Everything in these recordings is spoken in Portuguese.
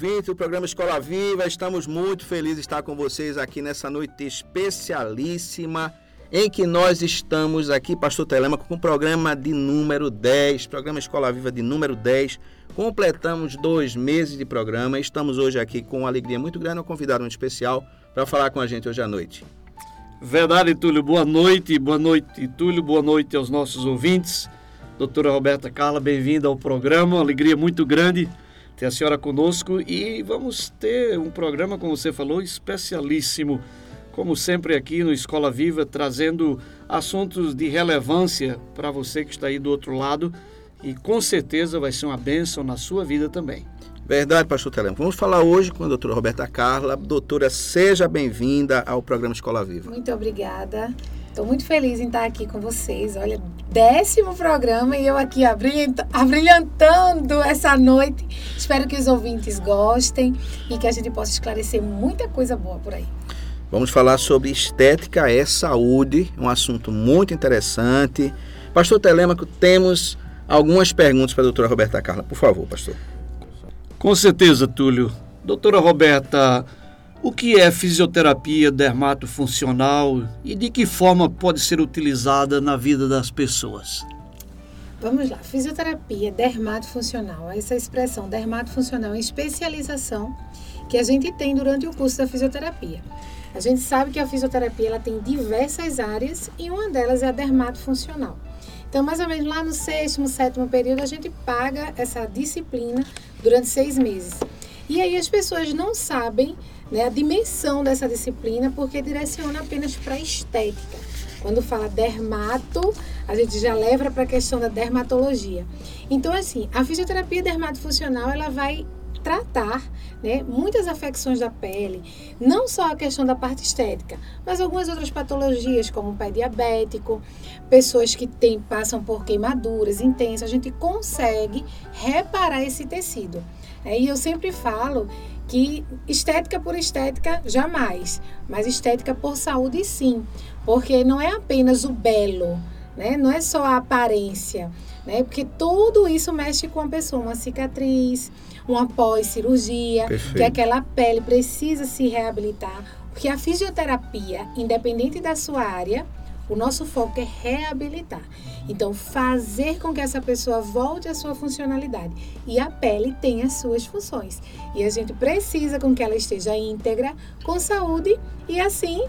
Boa noite, caro ouvinte do programa Escola Viva. Estamos muito felizes de estar com vocês aqui nessa noite especialíssima em que nós estamos aqui, Pastor Telemaco, com o programa de número 10, programa Escola Viva de número 10. Completamos dois meses de programa e estamos hoje aqui com uma alegria muito grande, um convidado muito especial para falar com a gente hoje à noite. Verdade, Túlio. Boa noite, boa noite, Túlio. Boa noite aos nossos ouvintes. Doutora Roberta Carla, bem-vinda ao programa. Uma alegria muito grande ter a senhora conosco e vamos ter um programa, como você falou, especialíssimo, como sempre aqui no Escola Viva, trazendo assuntos de relevância para você que está aí do outro lado e com certeza vai ser uma bênção na sua vida também. Verdade, pastor Telemaco. Vamos falar hoje com a doutora Roberta Carla. Doutora, seja bem-vinda ao programa Escola Viva. Muito obrigada. Estou muito feliz em estar aqui com vocês. Olha, décimo programa e eu aqui abrilhantando essa noite. Espero que os ouvintes gostem e que a gente possa esclarecer muita coisa boa por aí. Vamos falar sobre estética é saúde, um assunto muito interessante. Pastor Telemaco, temos algumas perguntas para a doutora Roberta Carla. Por favor, pastor. Com certeza, Túlio. Doutora Roberta, o que é fisioterapia dermatofuncional e de que forma pode ser utilizada na vida das pessoas? Vamos lá, fisioterapia dermatofuncional. Essa expressão dermatofuncional é especialização que a gente tem durante o curso da fisioterapia. A gente sabe que a fisioterapia ela tem diversas áreas e uma delas é a dermatofuncional. Então, mais ou menos lá no sexto, sétimo período, a gente paga essa disciplina durante seis meses. E aí as pessoas não sabem né, a dimensão dessa disciplina porque direciona apenas para a estética. Quando fala dermato, a gente já leva para a questão da dermatologia. Então, assim, a fisioterapia dermatofuncional ela vai tratar né, muitas afecções da pele, não só a questão da parte estética, mas algumas outras patologias, como pé diabético, pessoas que tem, passam por queimaduras intensas, a gente consegue reparar esse tecido. É, e eu sempre falo que estética por estética, jamais, mas estética por saúde, sim, porque não é apenas o belo, né? não é só a aparência, né? porque tudo isso mexe com a pessoa, uma cicatriz, uma pós-cirurgia, que aquela pele precisa se reabilitar, porque a fisioterapia, independente da sua área, o nosso foco é reabilitar. Então, fazer com que essa pessoa volte à sua funcionalidade. E a pele tem as suas funções. E a gente precisa com que ela esteja íntegra, com saúde, e assim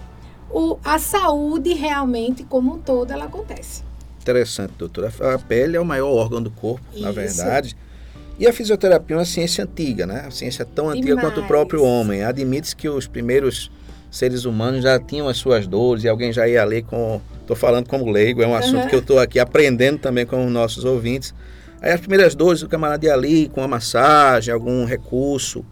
o, a saúde realmente, como um todo, ela acontece. Interessante, doutora. A pele é o maior órgão do corpo, Isso. na verdade. E a fisioterapia é uma ciência antiga, né? A ciência é tão antiga Demais. quanto o próprio homem. Admite-se que os primeiros seres humanos já tinham as suas dores e alguém já ia ler com. Estou falando como leigo, é um assunto uhum. que eu estou aqui aprendendo também com os nossos ouvintes. Aí as primeiras dores o camarada ia ali com a massagem, algum recurso.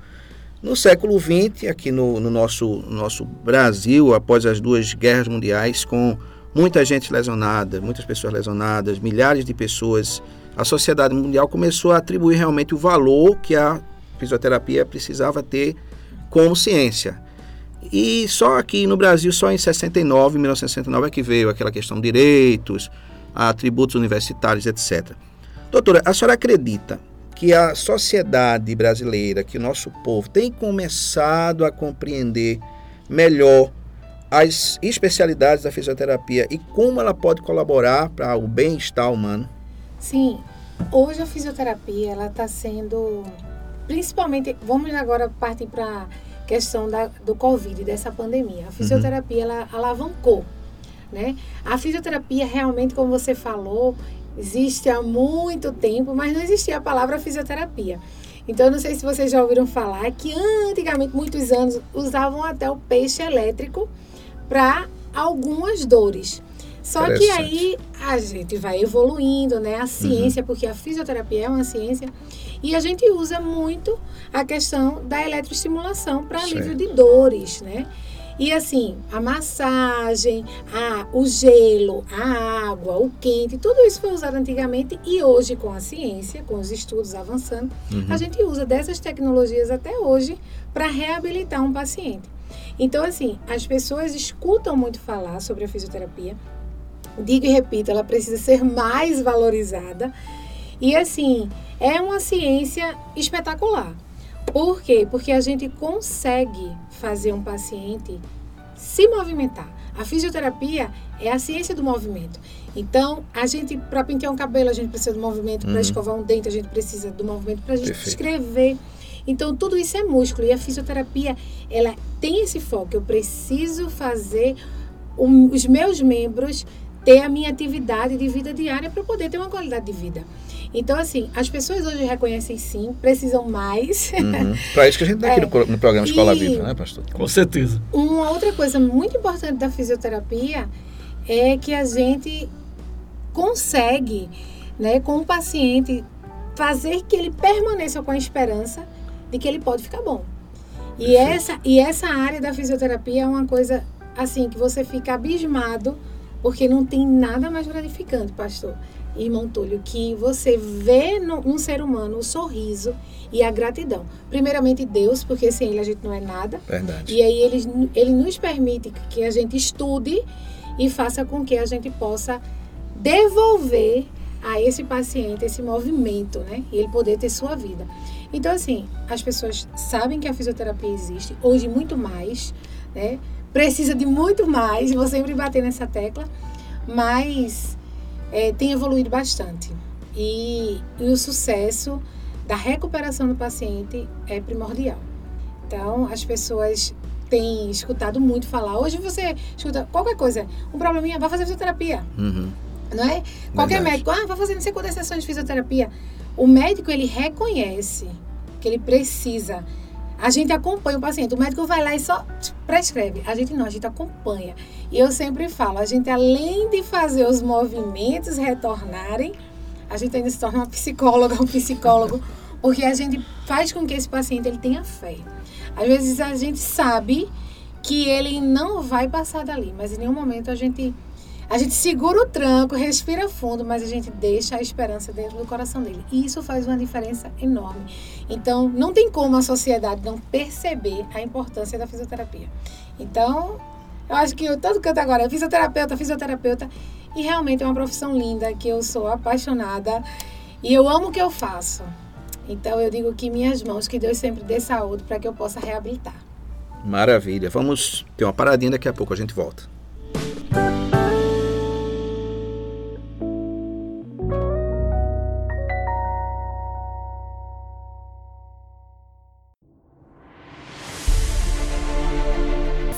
No século XX, aqui no, no nosso, no nosso Brasil, após as duas guerras mundiais, com muita gente lesionada, muitas pessoas lesionadas, milhares de pessoas, a sociedade mundial começou a atribuir realmente o valor que a fisioterapia precisava ter como ciência. E só aqui no Brasil, só em 69, 1969 é que veio aquela questão de direitos, atributos universitários, etc. Doutora, a senhora acredita que a sociedade brasileira, que o nosso povo tem começado a compreender melhor as especialidades da fisioterapia e como ela pode colaborar para o bem-estar humano? Sim, hoje a fisioterapia ela está sendo, principalmente, vamos agora partir para questão da, do Covid, dessa pandemia. A uhum. fisioterapia, uhum. ela alavancou, né? A fisioterapia realmente, como você falou, existe há muito tempo, mas não existia a palavra fisioterapia. Então, não sei se vocês já ouviram falar que antigamente, muitos anos, usavam até o peixe elétrico para algumas dores. Só que aí a gente vai evoluindo, né? A ciência, uhum. porque a fisioterapia é uma ciência, e a gente usa muito a questão da eletroestimulação para alívio de dores, né? E assim, a massagem, a, o gelo, a água, o quente, tudo isso foi usado antigamente e hoje com a ciência, com os estudos avançando, uhum. a gente usa dessas tecnologias até hoje para reabilitar um paciente. Então, assim, as pessoas escutam muito falar sobre a fisioterapia. Digo e repito, ela precisa ser mais valorizada. E assim, é uma ciência espetacular. Por quê? Porque a gente consegue fazer um paciente se movimentar. A fisioterapia é a ciência do movimento. Então, a gente, para pentear um cabelo, a gente precisa do movimento, uhum. para escovar um dente, a gente precisa do movimento, para a gente Perfeito. escrever. Então, tudo isso é músculo. E a fisioterapia, ela tem esse foco. Eu preciso fazer um, os meus membros ter a minha atividade de vida diária para poder ter uma qualidade de vida. Então, assim, as pessoas hoje reconhecem sim, precisam mais. Uhum. Para isso que a gente está aqui é. no, no, programa Escola e Viva, né, pastor? Com certeza. Uma outra coisa muito importante da fisioterapia é que a gente consegue, né, com o paciente, fazer que ele permaneça com a esperança de que ele pode ficar bom. E essa, e essa área da fisioterapia é uma coisa, assim, que você fica abismado, porque não tem nada mais gratificante, pastor irmão Túlio, que você vê no, num ser humano o sorriso e a gratidão. Primeiramente Deus, porque sem ele a gente não é nada. Verdade. E aí ele, ele nos permite que a gente estude e faça com que a gente possa devolver a esse paciente esse movimento, né? E ele poder ter sua vida. Então, assim, as pessoas sabem que a fisioterapia existe, hoje muito mais, né? Precisa de muito mais, vou sempre bater nessa tecla, mas é, tem evoluído bastante. E, e o sucesso da recuperação do paciente é primordial. Então, as pessoas têm escutado muito falar. Hoje você escuta qualquer coisa, um probleminha, vai fazer fisioterapia. Uhum. Não é? Qualquer Verdade. médico, ah, vai fazer não sei quantas sessões de fisioterapia. O médico, ele reconhece que ele precisa a gente acompanha o paciente. O médico vai lá e só prescreve. A gente não, a gente acompanha. E eu sempre falo, a gente além de fazer os movimentos retornarem, a gente ainda se torna uma psicóloga, um psicólogo, porque a gente faz com que esse paciente ele tenha fé. Às vezes a gente sabe que ele não vai passar dali, mas em nenhum momento a gente a gente segura o tranco, respira fundo, mas a gente deixa a esperança dentro do coração dele. E isso faz uma diferença enorme. Então, não tem como a sociedade não perceber a importância da fisioterapia. Então, eu acho que eu todo canto agora fisioterapeuta, fisioterapeuta. E realmente é uma profissão linda, que eu sou apaixonada. E eu amo o que eu faço. Então, eu digo que minhas mãos, que Deus sempre dê saúde para que eu possa reabilitar. Maravilha. Vamos ter uma paradinha, daqui a pouco a gente volta.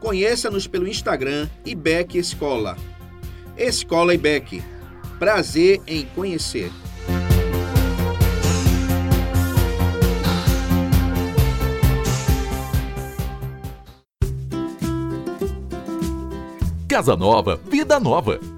Conheça-nos pelo Instagram IBEC Escola. Escola IBEC. Prazer em conhecer. Casa Nova, Vida Nova.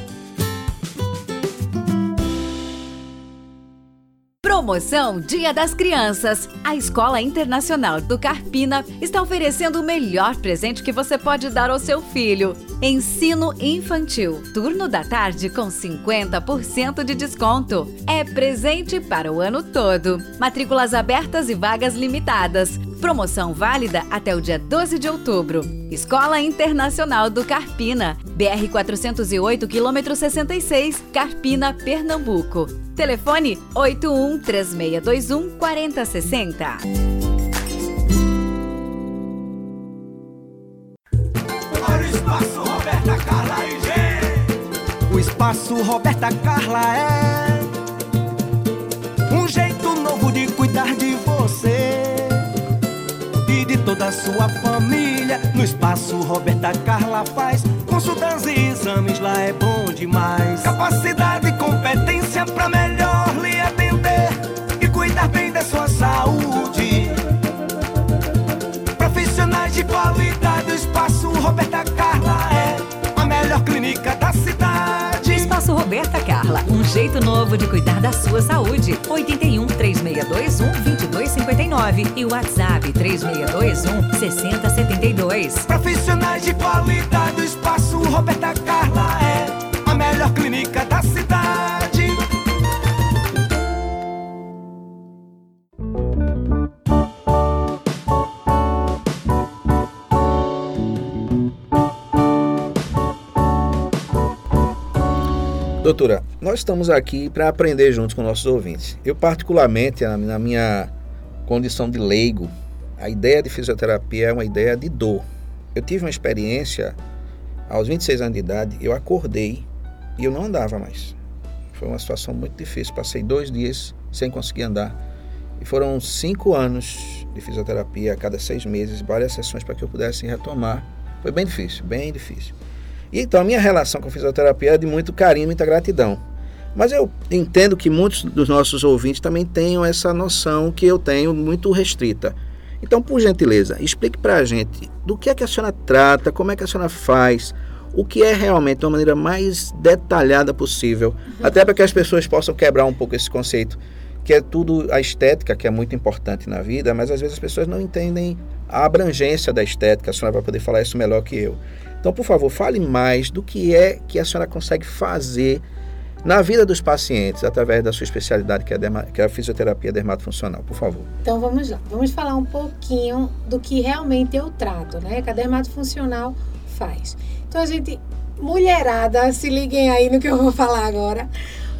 Promoção Dia das Crianças. A Escola Internacional do Carpina está oferecendo o melhor presente que você pode dar ao seu filho. Ensino infantil. Turno da tarde com 50% de desconto. É presente para o ano todo. Matrículas abertas e vagas limitadas. Promoção válida até o dia 12 de outubro. Escola Internacional do Carpina. BR 408, quilômetro 66, Carpina, Pernambuco. Telefone 81 3621 4060. O espaço Roberta Carla é um jeito novo de cuidar de você e toda a sua família. No espaço Roberta Carla faz consultas e exames, lá é bom demais. Capacidade e competência pra melhor lhe atender e cuidar bem da sua saúde. Profissionais de qualidade, o espaço Roberta Carla Roberta Carla, um jeito novo de cuidar da sua saúde. 81 3621 2259 e o WhatsApp 3621 6072. Profissionais de qualidade, o espaço Roberta Carla é a melhor clínica da cidade. Doutora, nós estamos aqui para aprender juntos com nossos ouvintes. Eu, particularmente, na minha condição de leigo, a ideia de fisioterapia é uma ideia de dor. Eu tive uma experiência, aos 26 anos de idade, eu acordei e eu não andava mais. Foi uma situação muito difícil. Passei dois dias sem conseguir andar. E foram cinco anos de fisioterapia a cada seis meses, várias sessões para que eu pudesse retomar. Foi bem difícil, bem difícil. E então a minha relação com a fisioterapia é de muito carinho, muita gratidão. Mas eu entendo que muitos dos nossos ouvintes também tenham essa noção que eu tenho muito restrita. Então, por gentileza, explique para a gente do que é que a senhora trata, como é que a senhora faz, o que é realmente de uma maneira mais detalhada possível, até para que as pessoas possam quebrar um pouco esse conceito, que é tudo a estética, que é muito importante na vida, mas às vezes as pessoas não entendem a abrangência da estética. A senhora vai poder falar isso melhor que eu. Então, por favor, fale mais do que é que a senhora consegue fazer na vida dos pacientes através da sua especialidade, que é a, derma, que é a fisioterapia dermatofuncional, por favor. Então vamos lá, vamos falar um pouquinho do que realmente eu trato, né? Que a dermatofuncional faz. Então a gente, mulherada, se liguem aí no que eu vou falar agora.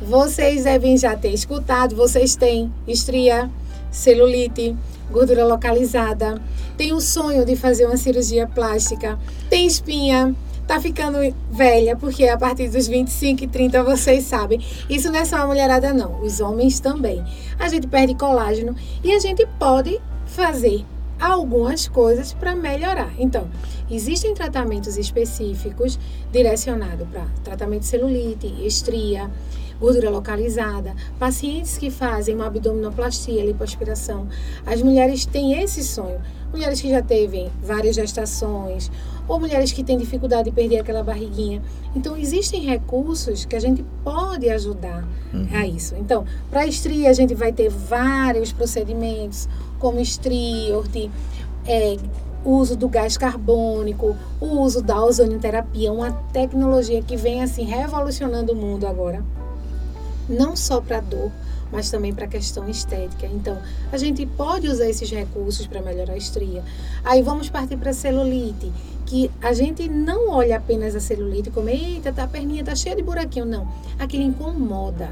Vocês devem já ter escutado, vocês têm estria, celulite, gordura localizada, tem o sonho de fazer uma cirurgia plástica, tem espinha, tá ficando velha, porque a partir dos 25 e 30 vocês sabem. Isso não é só a mulherada, não. Os homens também. A gente perde colágeno e a gente pode fazer algumas coisas para melhorar. Então, existem tratamentos específicos direcionados para tratamento de celulite, estria, gordura localizada, pacientes que fazem uma abdominoplastia, lipoaspiração. As mulheres têm esse sonho. Mulheres que já teve várias gestações, ou mulheres que têm dificuldade de perder aquela barriguinha. Então, existem recursos que a gente pode ajudar uhum. a isso. Então, para estria, a gente vai ter vários procedimentos, como estriorte, é, uso do gás carbônico, o uso da ozonioterapia, uma tecnologia que vem assim revolucionando o mundo agora. Não só para dor, mas também para a questão estética. Então, a gente pode usar esses recursos para melhorar a estria. Aí vamos partir para a celulite, que a gente não olha apenas a celulite como, eita, tá, a perninha tá cheia de buraquinho. Não, aquilo incomoda.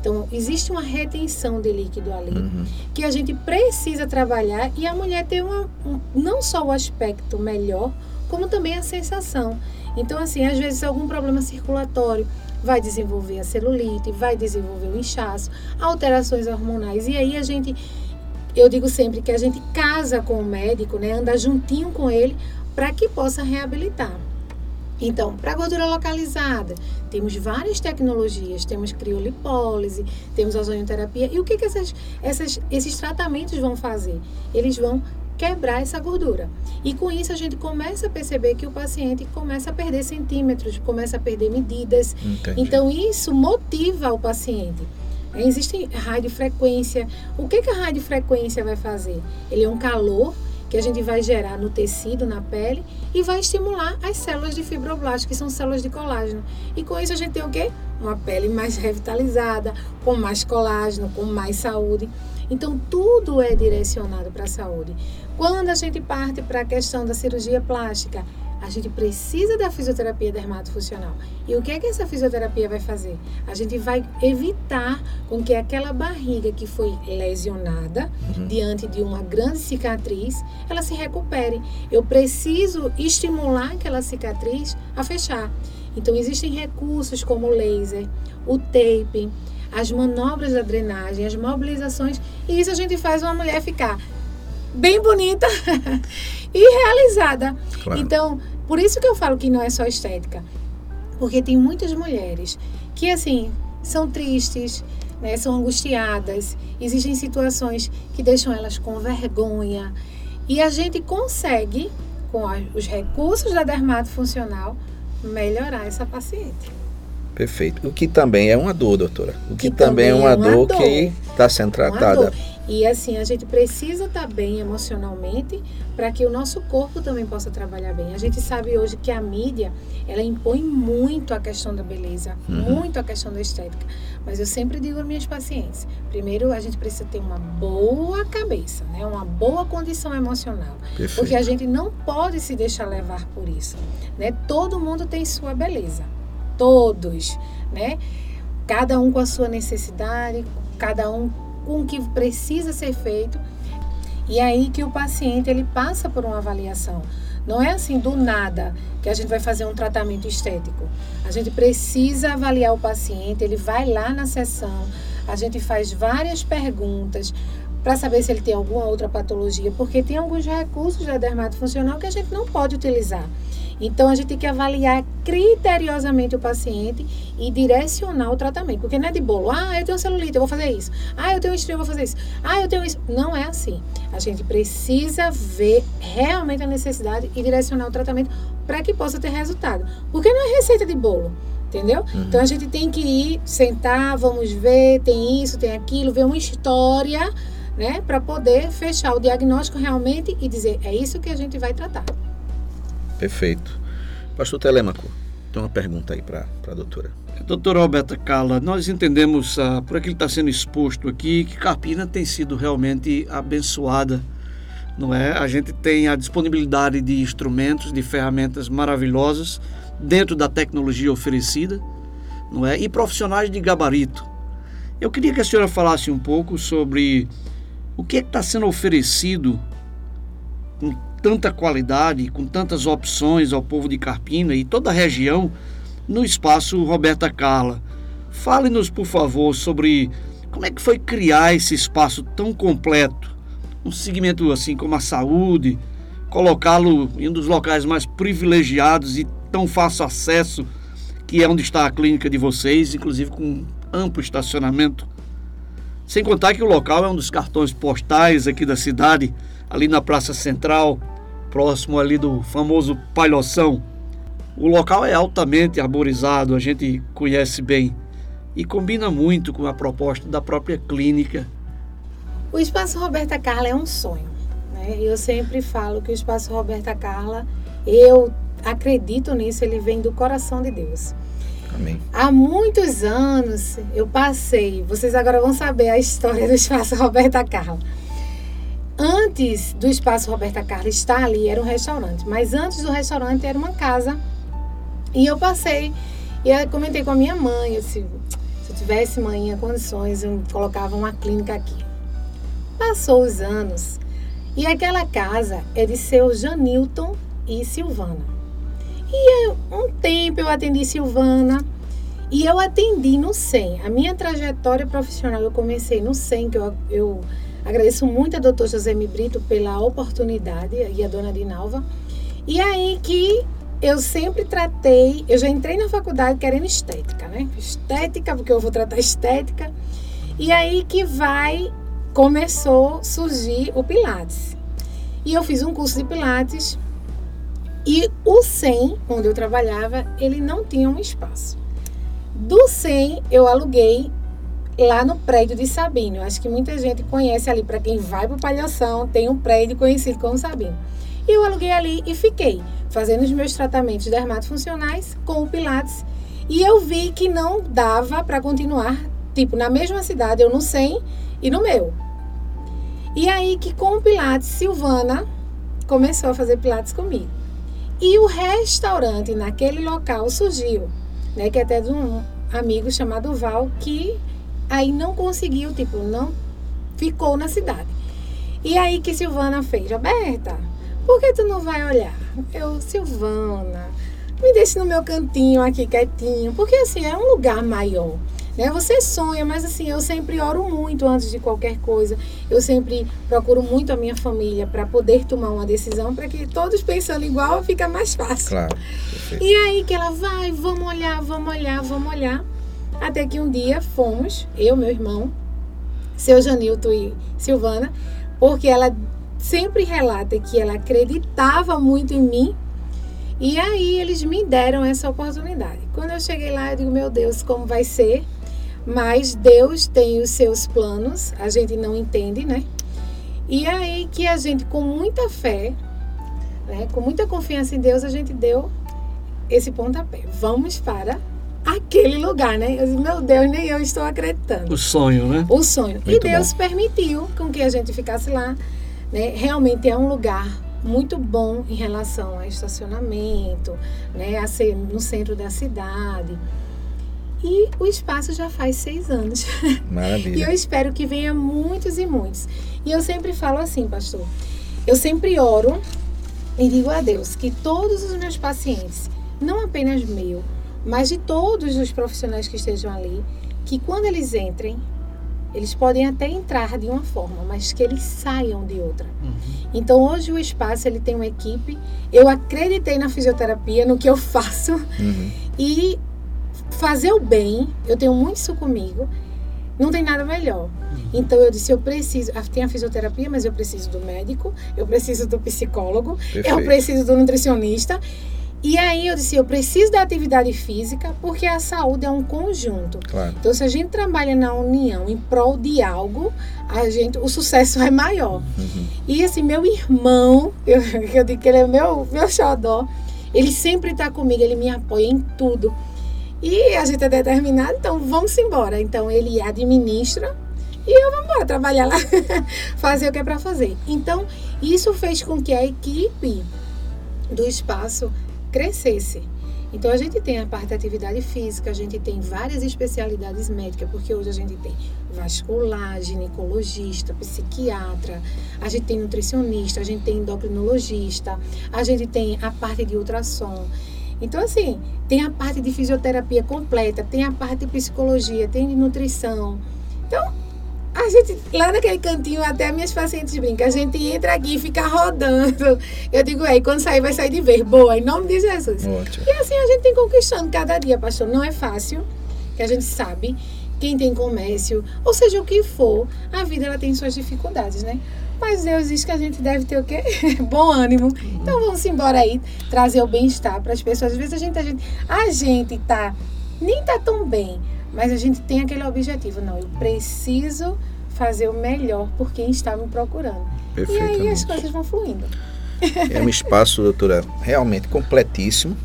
Então, existe uma retenção de líquido ali uhum. que a gente precisa trabalhar e a mulher tem uma, um, não só o aspecto melhor, como também a sensação. Então, assim, às vezes algum problema circulatório, vai desenvolver a celulite, vai desenvolver o inchaço, alterações hormonais. E aí a gente, eu digo sempre que a gente casa com o médico, né, anda juntinho com ele para que possa reabilitar. Então, para gordura localizada, temos várias tecnologias, temos criolipólise, temos ozonioterapia. E o que, que essas, essas, esses tratamentos vão fazer? Eles vão quebrar essa gordura. E com isso a gente começa a perceber que o paciente começa a perder centímetros, começa a perder medidas. Entendi. Então isso motiva o paciente. Existe radiofrequência. O que, que a radiofrequência vai fazer? Ele é um calor que a gente vai gerar no tecido, na pele, e vai estimular as células de fibroblasto, que são células de colágeno. E com isso a gente tem o quê? Uma pele mais revitalizada, com mais colágeno, com mais saúde. Então, tudo é direcionado para a saúde. Quando a gente parte para a questão da cirurgia plástica, a gente precisa da fisioterapia dermatofuncional. E o que é que essa fisioterapia vai fazer? A gente vai evitar com que aquela barriga que foi lesionada uhum. diante de uma grande cicatriz, ela se recupere. Eu preciso estimular aquela cicatriz a fechar. Então existem recursos como o laser, o tape, as manobras da drenagem, as mobilizações, e isso a gente faz uma mulher ficar bem bonita e realizada. Claro. Então, por isso que eu falo que não é só estética. Porque tem muitas mulheres que, assim, são tristes, né, são angustiadas, existem situações que deixam elas com vergonha. E a gente consegue, com os recursos da dermato funcional, melhorar essa paciente. Perfeito. O que também é uma dor, doutora. O que, que também, também, é uma, é uma dor, dor, que está sendo tratada. E assim, a gente precisa estar tá bem emocionalmente para que o nosso corpo também possa trabalhar bem. A gente sabe hoje que a mídia, ela impõe muito a questão da beleza, uhum. muito a questão da estética. Mas eu sempre digo às minhas pacientes, primeiro a gente precisa ter uma boa cabeça, né? uma boa condição emocional. Perfeito. Porque a gente não pode se deixar levar por isso. Né? Todo mundo tem sua beleza. Todos, né? Cada um com a sua necessidade, cada um com o que precisa ser feito. E aí que o paciente ele passa por uma avaliação. Não é assim do nada que a gente vai fazer um tratamento estético. A gente precisa avaliar o paciente, ele vai lá na sessão, a gente faz várias perguntas para saber se ele tem alguma outra patologia, porque tem alguns recursos da dermatofuncional que a gente não pode utilizar. Então, a gente tem que avaliar criteriosamente o paciente e direcionar o tratamento. Porque não é de bolo. Ah, eu tenho celulite, eu vou fazer isso. Ah, eu tenho estria, eu vou fazer isso. Ah, eu tenho isso. Não é assim. A gente precisa ver realmente a necessidade e direcionar o tratamento para que possa ter resultado. Porque não é receita de bolo. Entendeu? Uhum. Então a gente tem que ir, sentar, vamos ver, tem isso, tem aquilo, ver uma história, né? Para poder fechar o diagnóstico realmente e dizer, é isso que a gente vai tratar. Perfeito. Pastor Telêmaco, tem uma pergunta aí para a doutora. Doutora Roberta Carla, nós entendemos, ah, por aquilo que está sendo exposto aqui, que Carpina tem sido realmente abençoada, não é? A gente tem a disponibilidade de instrumentos, de ferramentas maravilhosas dentro da tecnologia oferecida, não é? E profissionais de gabarito. Eu queria que a senhora falasse um pouco sobre o que é está sendo oferecido com tanta qualidade, com tantas opções ao povo de Carpina e toda a região no espaço Roberta Carla. Fale-nos, por favor, sobre como é que foi criar esse espaço tão completo, um segmento assim como a saúde, colocá-lo em um dos locais mais privilegiados e tão fácil acesso, que é onde está a clínica de vocês, inclusive com amplo estacionamento. Sem contar que o local é um dos cartões postais aqui da cidade, ali na Praça Central, próximo ali do famoso Palhoção. O local é altamente arborizado, a gente conhece bem e combina muito com a proposta da própria clínica. O Espaço Roberta Carla é um sonho. Né? Eu sempre falo que o Espaço Roberta Carla, eu acredito nisso, ele vem do coração de Deus. Amém. Há muitos anos eu passei, vocês agora vão saber a história do Espaço Roberta Carla. Antes do espaço Roberta Carla estar ali, era um restaurante. Mas antes do restaurante era uma casa. E eu passei e eu comentei com a minha mãe, eu disse, se eu tivesse manhã condições, eu colocava uma clínica aqui. Passou os anos e aquela casa é de seu Janilton e Silvana. E um tempo eu atendi Silvana e eu atendi no SEM. A minha trajetória profissional eu comecei no SEM, que eu, eu Agradeço muito a doutor José Brito pela oportunidade e a dona Dinalva. E aí que eu sempre tratei, eu já entrei na faculdade querendo estética, né? Estética, porque eu vou tratar estética. E aí que vai, começou a surgir o Pilates. E eu fiz um curso de Pilates e o 100, onde eu trabalhava, ele não tinha um espaço. Do 100, eu aluguei lá no prédio de Sabino. Acho que muita gente conhece ali, para quem vai para Palhação, tem um prédio conhecido como Sabino. E eu aluguei ali e fiquei fazendo os meus tratamentos dermatofuncionais com o Pilates. E eu vi que não dava para continuar, tipo, na mesma cidade, eu no 100 e no meu. E aí que com o Pilates, Silvana começou a fazer Pilates comigo. E o restaurante naquele local surgiu, né? Que é até de um amigo chamado Val, que aí não conseguiu, tipo, não ficou na cidade. E aí que Silvana fez, Roberta, por que tu não vai olhar? Eu, Silvana, me deixe no meu cantinho aqui quietinho, porque assim é um lugar maior. Né? Você sonha, mas assim, eu sempre oro muito antes de qualquer coisa. Eu sempre procuro muito a minha família para poder tomar uma decisão, para que todos pensando igual fica mais fácil. Claro. Perfeito. E aí que ela vai, vamos olhar, vamos olhar, vamos olhar. Até que um dia fomos, eu, meu irmão, seu Janilton e Silvana, porque ela sempre relata que ela acreditava muito em mim. E aí eles me deram essa oportunidade. Quando eu cheguei lá, eu digo, meu Deus, como vai ser? Mas Deus tem os seus planos, a gente não entende, né? E aí que a gente, com muita fé, né, com muita confiança em Deus, a gente deu esse pontapé. Vamos para aquele lugar, né? Eu disse, meu Deus, nem eu estou acreditando. O sonho, né? O sonho. Muito e Deus bom. permitiu com que a gente ficasse lá. Né? Realmente é um lugar muito bom em relação a estacionamento, né? a ser no centro da cidade. E o espaço já faz seis anos. E eu Maravilha. espero que venha muitos e muitos. E eu sempre falo assim, pastor. Eu sempre oro e digo a Deus que todos os meus pacientes, não apenas meu, mas de todos os profissionais que estejam ali, que quando eles entrem, eles podem até entrar de uma forma, mas que eles saiam de outra. Então hoje o espaço ele tem uma equipe. Eu acreditei na fisioterapia, no que eu faço Uhum. e fazer o bem. Eu tenho muito isso comigo. Não tem nada melhor. Então eu disse, eu preciso, ah, tem a fisioterapia, mas eu preciso do médico, eu preciso do psicólogo, eu Perfeito. preciso do nutricionista. E aí eu disse, eu preciso da atividade física, porque a saúde é um conjunto. Claro. Então, se a gente trabalha na união em prol de algo, a gente, o sucesso é maior. Uhum. E assim, meu irmão, eu, eu digo que ele é meu, meu xodó, ele sempre está comigo, ele me apoia em tudo. E a gente é determinado, então vamos embora. Então ele administra e eu vou embora trabalhar lá, fazer o que é para fazer. Então, isso fez com que a equipe do espaço crescesse. Então a gente tem a parte da atividade física, a gente tem várias especialidades médicas, porque hoje a gente tem vascular, ginecologista, psiquiatra, a gente tem nutricionista, a gente tem endocrinologista, a gente tem a parte de ultrassom. Então, assim, tem a parte de fisioterapia completa, tem a parte de psicologia, tem de nutrição. Então, a gente, lá naquele cantinho, até minhas pacientes brincam, a gente entra aqui e fica rodando. Eu digo, é, e quando sair, vai sair de vez. Boa, em nome de Jesus. Ótimo. E assim a gente tem conquistando cada dia, pastor. Não é fácil, que a gente sabe. Quem tem comércio, ou seja, o que for, a vida ela tem suas dificuldades, né? Mas Deus diz que a gente deve ter o quê? Bom ânimo. Então vamos embora aí, trazer o bem-estar para as pessoas. Às vezes a gente, a gente, a gente tá, nem tá tão bem, mas a gente tem aquele objetivo. Não, eu preciso fazer o melhor por quem está me procurando. E aí as coisas vão fluindo. É um espaço, doutora, realmente completíssimo.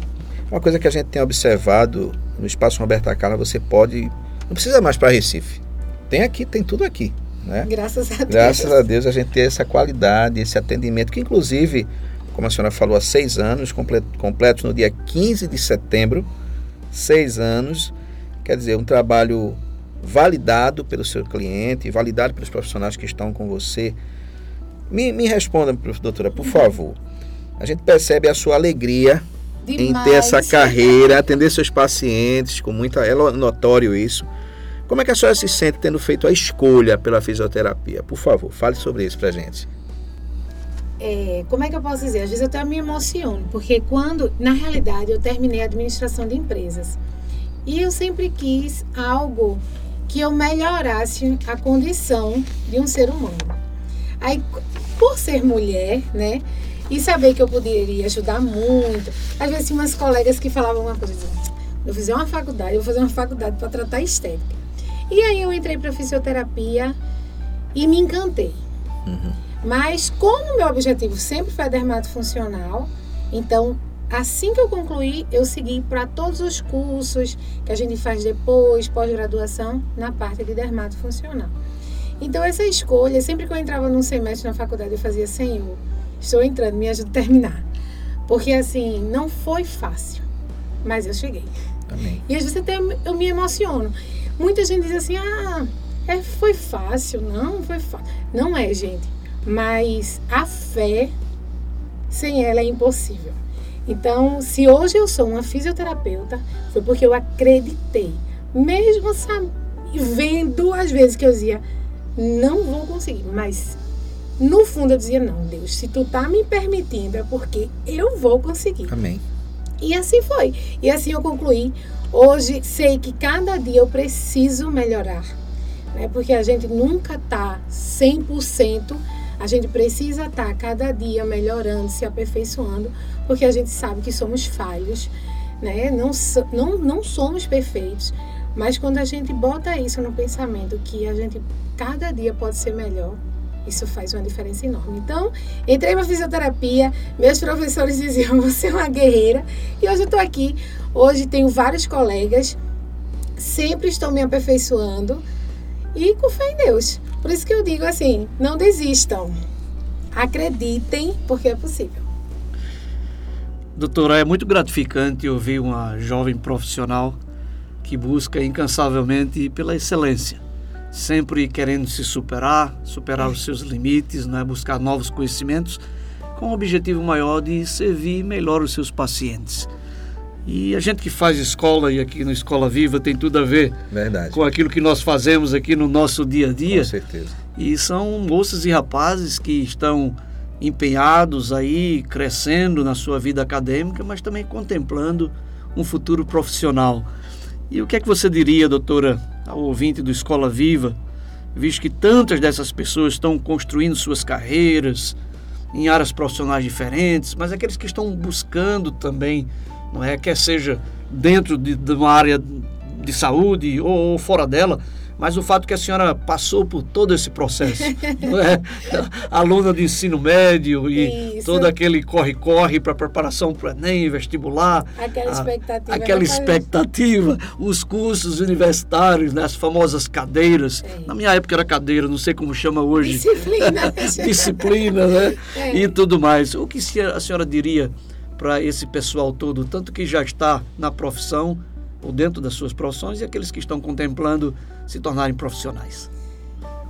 Uma coisa que a gente tem observado no espaço Roberta Carla, você pode. Não precisa mais para Recife. Tem aqui, tem tudo aqui. Né? Graças a Deus. Graças a Deus a gente tem essa qualidade, esse atendimento, que inclusive, como a senhora falou, há seis anos, comple- completos no dia 15 de setembro, seis anos, quer dizer, um trabalho validado pelo seu cliente, validado pelos profissionais que estão com você. Me, me responda, doutora, por favor. A gente percebe a sua alegria em ter essa Demais. carreira, atender seus pacientes, com muita. É notório isso. Como é que a senhora se sente tendo feito a escolha pela fisioterapia? Por favor, fale sobre isso pra gente. é, como é que eu posso dizer? Às vezes eu até me emociono, porque quando, na realidade, eu terminei a administração de empresas. E eu sempre quis algo que eu melhorasse a condição de um ser humano. Aí, por ser mulher, né, e saber que eu poderia ajudar muito, às vezes tinha umas colegas que falavam uma coisa, eu fizer uma faculdade, eu vou fazer uma faculdade para tratar estética. E aí eu entrei para fisioterapia e me encantei. Uhum. Mas como meu objetivo sempre foi dermato funcional, então assim que eu concluí, eu segui para todos os cursos que a gente faz depois, pós-graduação, na parte de dermato funcional. Então essa escolha, sempre que eu entrava num semestre na faculdade, eu fazia Senhor, estou entrando, me ajuda a terminar. Porque assim, não foi fácil, mas eu cheguei. Amém. E às vezes até eu me emociono. Muita gente diz assim, ah, é, foi fácil. Não, foi fácil. Não é, gente. Mas a fé, sem ela, é impossível. Então, se hoje eu sou uma fisioterapeuta, foi porque eu acreditei. Mesmo sabe, vendo às vezes que eu dizia, não vou conseguir. Mas no fundo eu dizia, não, Deus, se tu tá me permitindo é porque eu vou conseguir. Amém. E assim foi. E assim eu concluí. Hoje sei que cada dia eu preciso melhorar. Né? Porque a gente nunca está 100%. A gente precisa estar tá cada dia melhorando, se aperfeiçoando, porque a gente sabe que somos falhos, né? não, não, não somos perfeitos. Mas quando a gente bota isso no pensamento, que a gente cada dia pode ser melhor, isso faz uma diferença enorme. Então, entrei na fisioterapia, meus professores diziam, você é uma guerreira, e hoje eu estou aqui. Hoje tenho vários colegas, sempre estou me aperfeiçoando e com fé em Deus. Por isso que eu digo assim, não desistam. Acreditem, porque é possível. Doutora, é muito gratificante ouvir uma jovem profissional que busca incansavelmente pela excelência sempre querendo se superar, superar os seus limites, né? buscar novos conhecimentos, com o objetivo maior de servir melhor os seus pacientes. E a gente que faz escola e aqui no Escola Viva tem tudo a ver Verdade. com aquilo que nós fazemos aqui no nosso dia a dia. Com certeza. E são moças e rapazes que estão empenhados aí, crescendo na sua vida acadêmica, mas também contemplando um futuro profissional. E o que é que você diria, doutora, ao ouvinte do Escola Viva, visto que tantas dessas pessoas estão construindo suas carreiras em áreas profissionais diferentes, mas aqueles que estão buscando também, não é, quer seja dentro de, de uma área de saúde ou, ou fora dela, mas o fato que a senhora passou por todo esse processo, é? aluna de ensino médio e Isso. todo aquele corre-corre para preparação para Enem, vestibular, aquela expectativa, a, aquela expectativa os cursos universitários, né? as famosas cadeiras. É. Na minha época era cadeira, não sei como chama hoje. Disciplina. Disciplina, né? É. E tudo mais. O que a senhora diria para esse pessoal todo, tanto que já está na profissão ou dentro das suas profissões e aqueles que estão contemplando se tornarem profissionais?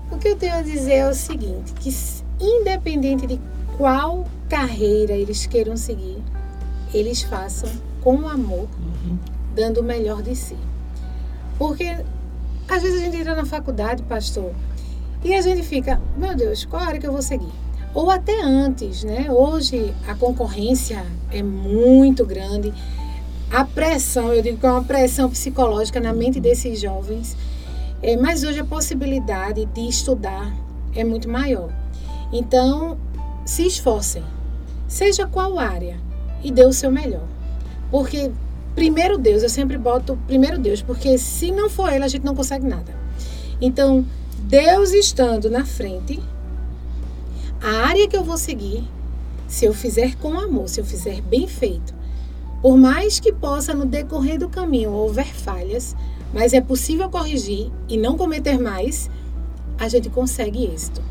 O que eu tenho a dizer é o seguinte, que independente de qual carreira eles queiram seguir, eles façam com amor, uhum. dando o melhor de si. Porque às vezes a gente entra na faculdade, pastor, e a gente fica, meu Deus, qual área que eu vou seguir? Ou até antes, né? Hoje a concorrência é muito grande a pressão, eu digo que é uma pressão psicológica na mente desses jovens, é, mas hoje a possibilidade de estudar é muito maior. Então, se esforcem, seja qual área, e dê o seu melhor. Porque, primeiro Deus, eu sempre boto primeiro Deus, porque se não for Ele, a gente não consegue nada. Então, Deus estando na frente, a área que eu vou seguir, se eu fizer com amor, se eu fizer bem feito, por mais que possa no decorrer do caminho houver falhas, mas é possível corrigir e não cometer mais, a gente consegue êxito.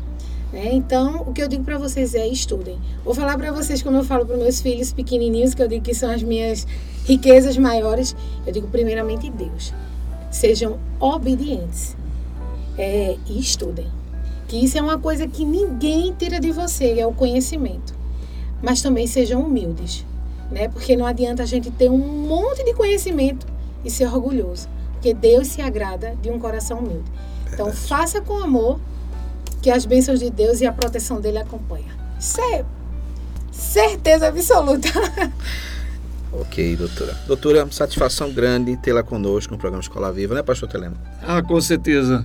Né? Então, o que eu digo para vocês é estudem. Vou falar para vocês como eu falo para meus filhos pequenininhos, que eu digo que são as minhas riquezas maiores. Eu digo primeiramente Deus. Sejam obedientes é, e estudem. Que isso é uma coisa que ninguém tira de você, é o conhecimento. Mas também sejam humildes né? Porque não adianta a gente ter um monte de conhecimento e ser orgulhoso, porque Deus se agrada de um coração humilde. Então, faça com amor que as bênçãos de Deus e a proteção dele acompanham. Isso é Certeza absoluta. Ok, doutora. Doutora, satisfação grande tê-la conosco no programa Escola Viva, né, pastor Telemo? Ah, com certeza.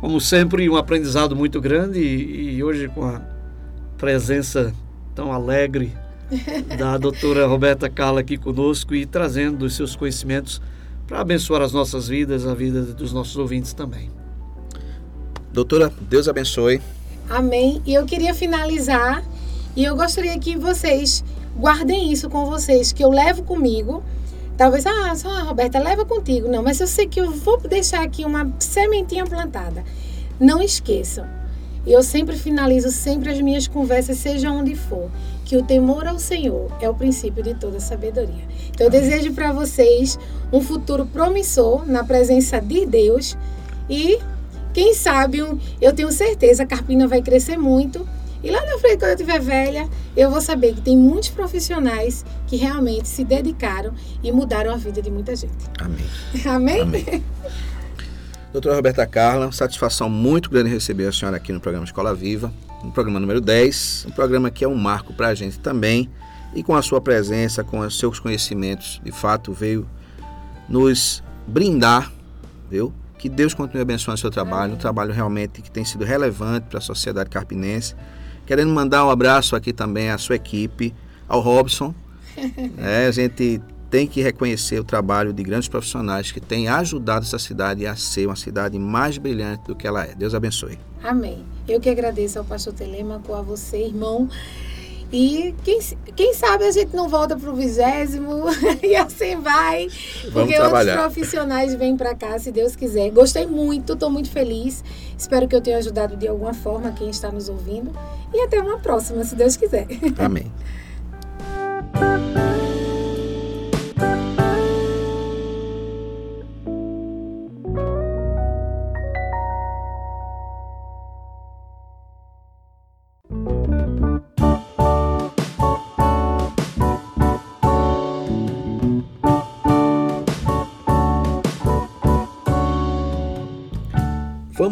Como sempre, um aprendizado muito grande e, e hoje com a presença tão alegre da doutora Roberta Carla aqui conosco e trazendo os seus conhecimentos para abençoar as nossas vidas, a vida dos nossos ouvintes também. Doutora, Deus abençoe. Amém. E eu queria finalizar e eu gostaria que vocês guardem isso com vocês, que eu levo comigo. Talvez, ah, só a Roberta leva contigo. Não, mas eu sei que eu vou deixar aqui uma sementinha plantada. Não esqueçam. Eu sempre finalizo sempre as minhas conversas, seja onde for, que o temor ao Senhor é o princípio de toda sabedoria. Então eu desejo para vocês um futuro promissor na presença de Deus e quem sabe eu tenho certeza a Carpina vai crescer muito e lá na frente, quando eu estiver velha, eu vou saber que tem muitos profissionais que realmente se dedicaram e mudaram a vida de muita gente. Amém. Amém? Amém. Doutora Roberta Carla, satisfação muito grande receber a senhora aqui no programa Escola Viva, no programa número 10, um programa que é um marco para a gente também, e com a sua presença, com os seus conhecimentos, de fato veio nos brindar, viu? Que Deus continue abençoando o seu trabalho, um trabalho realmente que tem sido relevante para a sociedade carpinense Querendo mandar um abraço aqui também à sua equipe, ao Robson. É, a gente tem que reconhecer o trabalho de grandes profissionais que têm ajudado essa cidade a ser uma cidade mais brilhante do que ela é. Deus abençoe. Amém. Eu que agradeço ao pastor Telemaco, a você, irmão. E quem, quem sabe a gente não volta para o vigésimo e assim vai. Vamos porque trabalhar. outros profissionais vêm para cá, se Deus quiser. Gostei muito, estou muito feliz. Espero que eu tenha ajudado de alguma forma quem está nos ouvindo. E até uma próxima, se Deus quiser. Amém.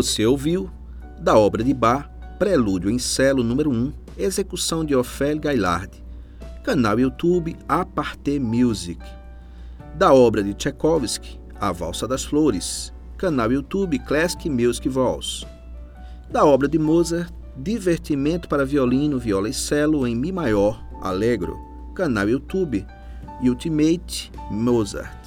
Você ouviu da obra de Bach, Prelúdio em Celo número 1, execução de Ofélia Gaillard, canal YouTube Aparte Music. Da obra de Tchaikovsky, A Valsa das Flores, canal YouTube Classic Music Voice. Da obra de Mozart, Divertimento para violino, viola e cello em mi maior, Allegro, canal YouTube Ultimate Mozart.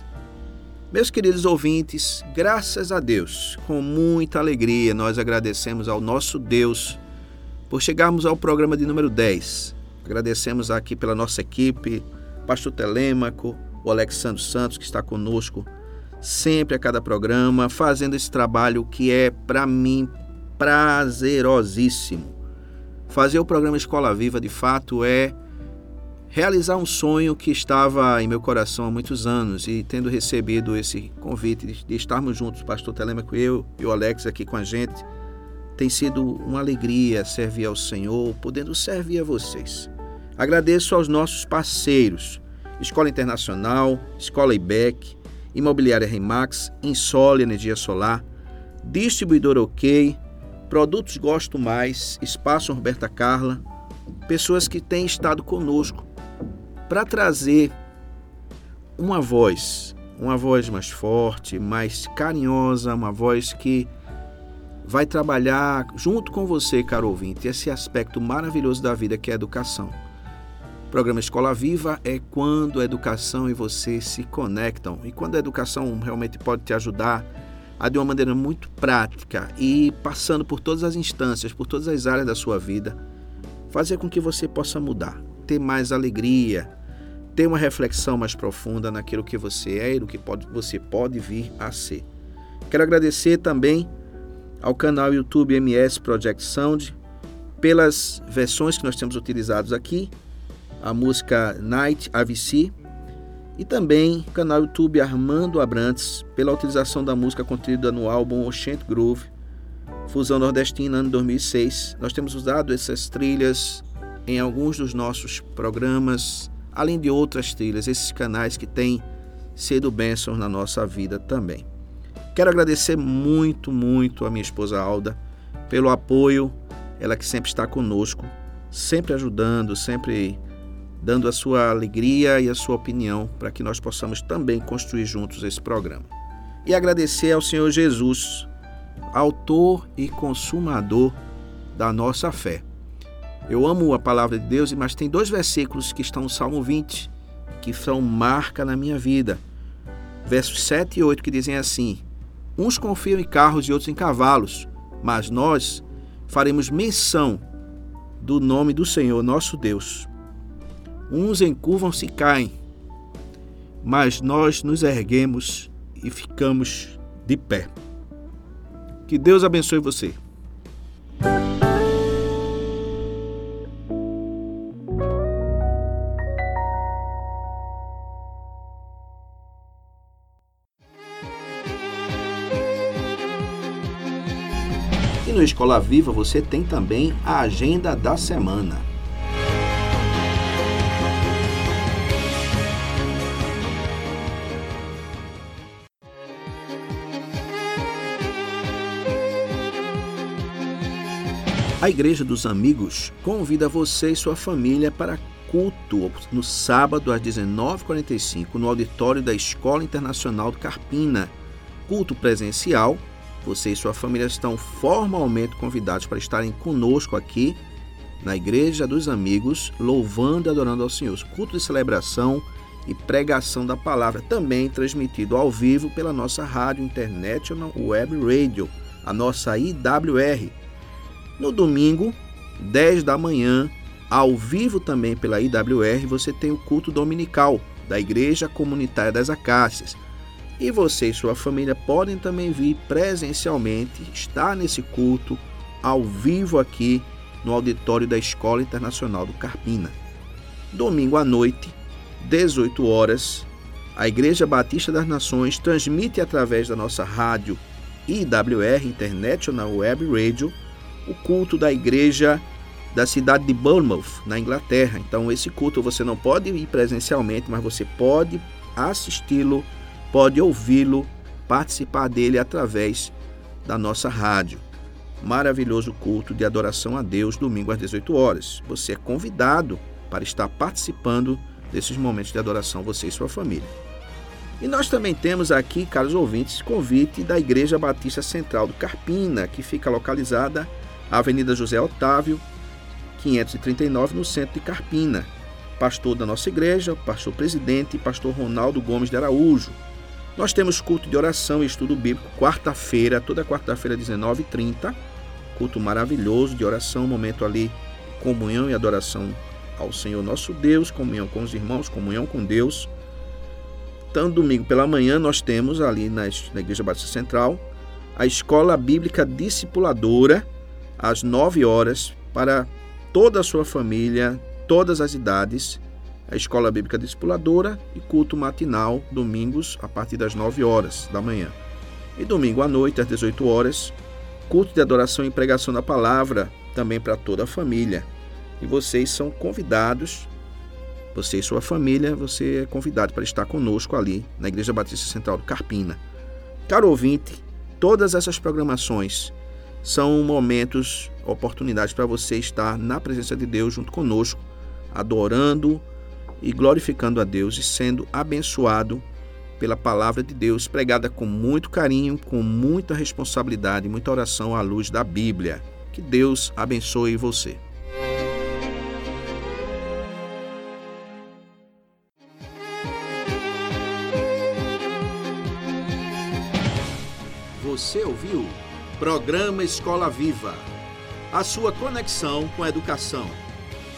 Meus queridos ouvintes, graças a Deus, com muita alegria, nós agradecemos ao nosso Deus por chegarmos ao programa de número 10. Agradecemos aqui pela nossa equipe, Pastor Telêmaco, o Alexandre Santos, que está conosco sempre a cada programa, fazendo esse trabalho que é, para mim, prazerosíssimo. Fazer o programa Escola Viva, de fato, é realizar um sonho que estava em meu coração há muitos anos e tendo recebido esse convite de, estarmos juntos, o pastor Telemaco, eu e o Alex aqui com a gente, tem sido uma alegria servir ao Senhor, podendo servir a vocês. Agradeço aos nossos parceiros, Escola Internacional, Escola IBEC, Imobiliária Remax, Insole Energia Solar, Distribuidor OK, Produtos Gosto Mais, Espaço Roberta Carla, pessoas que têm estado conosco para trazer uma voz, uma voz mais forte, mais carinhosa, uma voz que vai trabalhar junto com você, caro ouvinte, esse aspecto maravilhoso da vida que é a educação. O programa Escola Viva é quando a educação e você se conectam e quando a educação realmente pode te ajudar a de uma maneira muito prática e passando por todas as instâncias, por todas as áreas da sua vida, fazer com que você possa mudar, ter mais alegria, ter uma reflexão mais profunda naquilo que você é e no que pode, você pode vir a ser. Quero agradecer também ao canal YouTube MS Project Sound pelas versões que nós temos utilizados aqui, a música Night AVC e também o canal YouTube Armando Abrantes pela utilização da música contida no álbum Ocean Groove, Fusão Nordestina, ano 2006. Nós temos usado essas trilhas em alguns dos nossos programas além de outras trilhas, esses canais que têm sido bênçãos na nossa vida também. Quero agradecer muito, muito a minha esposa Alda pelo apoio, ela que sempre está conosco, sempre ajudando, sempre dando a sua alegria e a sua opinião para que nós possamos também construir juntos esse programa. E agradecer ao Senhor Jesus, autor e consumador da nossa fé eu amo a palavra de Deus, mas tem dois versículos que estão no Salmo 20 que são marca na minha vida. Versos 7 e 8 que dizem assim: Uns confiam em carros e outros em cavalos, mas nós faremos menção do nome do Senhor, nosso Deus. Uns encurvam-se e caem, mas nós nos erguemos e ficamos de pé. Que Deus abençoe você. Escola Viva você tem também a agenda da semana. A Igreja dos Amigos convida você e sua família para culto no sábado às 19h45 no auditório da Escola Internacional de Carpina. Culto presencial você e sua família estão formalmente convidados para estarem conosco aqui na Igreja dos Amigos, louvando e adorando ao Senhor. Culto de celebração e pregação da palavra, também transmitido ao vivo pela nossa rádio International Web Radio, a nossa IWR. No domingo, 10 da manhã, ao vivo também pela IWR, você tem o culto dominical da Igreja Comunitária das Acácias e você e sua família podem também vir presencialmente, estar nesse culto, ao vivo aqui no auditório da Escola Internacional do Carpina. Domingo à noite, 18 horas, a Igreja Batista das Nações transmite através da nossa rádio IWR International Web Radio o culto da igreja da cidade de Bournemouth, na Inglaterra. Então, esse culto você não pode ir presencialmente, mas você pode assisti-lo, pode ouvi-lo, participar dele através da nossa rádio. Maravilhoso culto de adoração a Deus, domingo às 18 horas. Você é convidado para estar participando desses momentos de adoração, você e sua família. E nós também temos aqui, caros ouvintes, convite da Igreja Batista Central do Carpina, que fica localizada na Avenida José Otávio, 539, no centro de Carpina. Pastor da nossa igreja, pastor presidente, pastor Ronaldo Gomes de Araújo. Nós temos culto de oração e estudo bíblico quarta-feira, toda quarta-feira, 19h30. Culto maravilhoso de oração, momento ali, comunhão e adoração ao Senhor nosso Deus, comunhão com os irmãos, comunhão com Deus. Então, domingo pela manhã, nós temos ali na, Igreja Batista Central a Escola Bíblica Discipuladora, às 9 horas, para toda a sua família, todas as idades, a Escola Bíblica Discipuladora e culto matinal, domingos, a partir das 9 horas da manhã. E domingo à noite, às 18 horas, culto de adoração e pregação da palavra, também para toda a família. E vocês são convidados, você e sua família, você é convidado para estar conosco ali na Igreja Batista Central do Carpina. Caro ouvinte, todas essas programações são momentos, oportunidades para você estar na presença de Deus junto conosco, adorando e glorificando a Deus e sendo abençoado pela palavra de Deus pregada com muito carinho, com muita responsabilidade, muita oração à luz da Bíblia. Que Deus abençoe você. Você ouviu? Programa Escola Viva. A sua conexão com a educação.